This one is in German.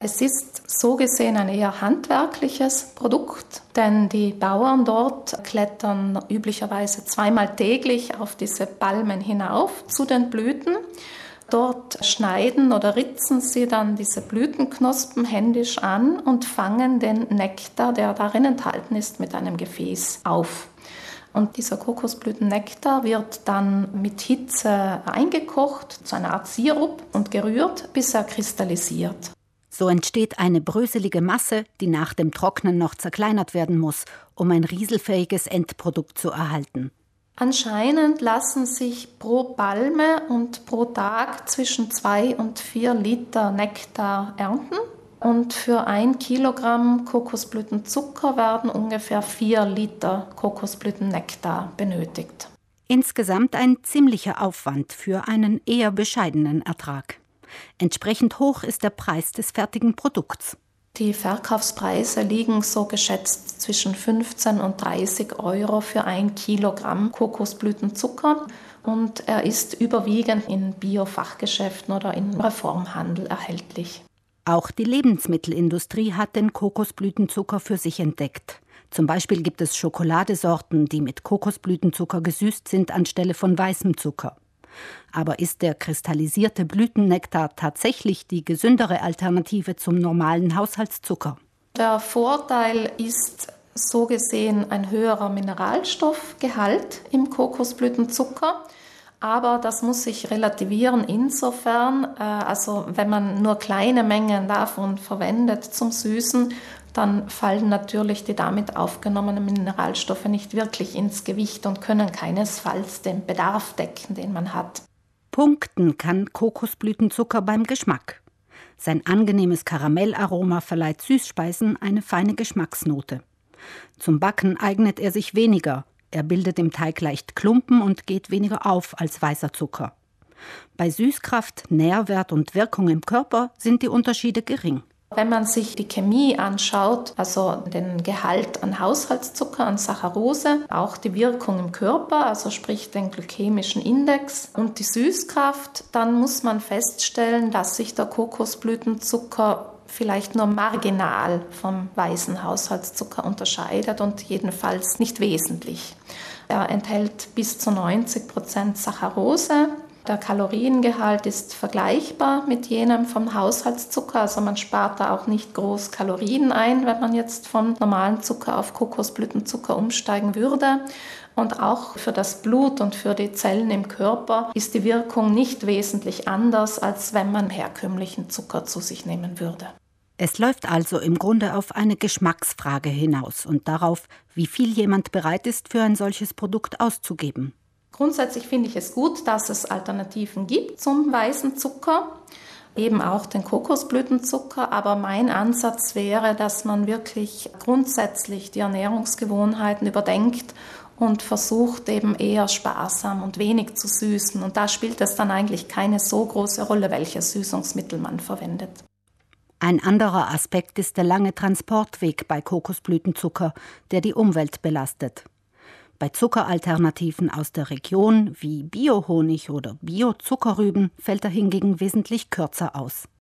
Es ist so gesehen ein eher handwerkliches Produkt, denn die Bauern dort klettern üblicherweise zweimal täglich auf diese Palmen hinauf zu den Blüten. Dort schneiden oder ritzen sie dann diese Blütenknospen händisch an und fangen den Nektar, der darin enthalten ist, mit einem Gefäß auf. Und dieser Kokosblütennektar wird dann mit Hitze eingekocht zu einer Art Sirup und gerührt, bis er kristallisiert. So entsteht eine bröselige Masse, die nach dem Trocknen noch zerkleinert werden muss, um ein rieselfähiges Endprodukt zu erhalten. Anscheinend lassen sich pro Palme und pro Tag zwischen zwei und vier Liter Nektar ernten. Und für ein Kilogramm Kokosblütenzucker werden ungefähr vier Liter Kokosblütennektar benötigt. Insgesamt ein ziemlicher Aufwand für einen eher bescheidenen Ertrag. Entsprechend hoch ist der Preis des fertigen Produkts. Die Verkaufspreise liegen so geschätzt zwischen 15 und 30 Euro für ein Kilogramm Kokosblütenzucker und er ist überwiegend in Biofachgeschäften oder im Reformhandel erhältlich. Auch die Lebensmittelindustrie hat den Kokosblütenzucker für sich entdeckt. Zum Beispiel gibt es Schokoladesorten, die mit Kokosblütenzucker gesüßt sind anstelle von weißem Zucker. Aber ist der kristallisierte Blütennektar tatsächlich die gesündere Alternative zum normalen Haushaltszucker? Der Vorteil ist so gesehen ein höherer Mineralstoffgehalt im Kokosblütenzucker. Aber das muss sich relativieren insofern, äh, also wenn man nur kleine Mengen davon verwendet zum Süßen, dann fallen natürlich die damit aufgenommenen Mineralstoffe nicht wirklich ins Gewicht und können keinesfalls den Bedarf decken, den man hat. Punkten kann Kokosblütenzucker beim Geschmack. Sein angenehmes Karamellaroma verleiht Süßspeisen eine feine Geschmacksnote. Zum Backen eignet er sich weniger. Er bildet im Teig leicht Klumpen und geht weniger auf als weißer Zucker. Bei Süßkraft, Nährwert und Wirkung im Körper sind die Unterschiede gering. Wenn man sich die Chemie anschaut, also den Gehalt an Haushaltszucker, an Saccharose, auch die Wirkung im Körper, also sprich den glykämischen Index und die Süßkraft, dann muss man feststellen, dass sich der Kokosblütenzucker vielleicht nur marginal vom weißen Haushaltszucker unterscheidet und jedenfalls nicht wesentlich. Er enthält bis zu 90 Prozent Saccharose, der Kaloriengehalt ist vergleichbar mit jenem vom Haushaltszucker, also man spart da auch nicht groß Kalorien ein, wenn man jetzt vom normalen Zucker auf Kokosblütenzucker umsteigen würde. Und auch für das Blut und für die Zellen im Körper ist die Wirkung nicht wesentlich anders, als wenn man herkömmlichen Zucker zu sich nehmen würde. Es läuft also im Grunde auf eine Geschmacksfrage hinaus und darauf, wie viel jemand bereit ist, für ein solches Produkt auszugeben. Grundsätzlich finde ich es gut, dass es Alternativen gibt zum weißen Zucker, eben auch den Kokosblütenzucker. Aber mein Ansatz wäre, dass man wirklich grundsätzlich die Ernährungsgewohnheiten überdenkt und versucht eben eher sparsam und wenig zu süßen. Und da spielt es dann eigentlich keine so große Rolle, welches Süßungsmittel man verwendet. Ein anderer Aspekt ist der lange Transportweg bei Kokosblütenzucker, der die Umwelt belastet. Bei Zuckeralternativen aus der Region wie Biohonig oder Biozuckerrüben fällt er hingegen wesentlich kürzer aus.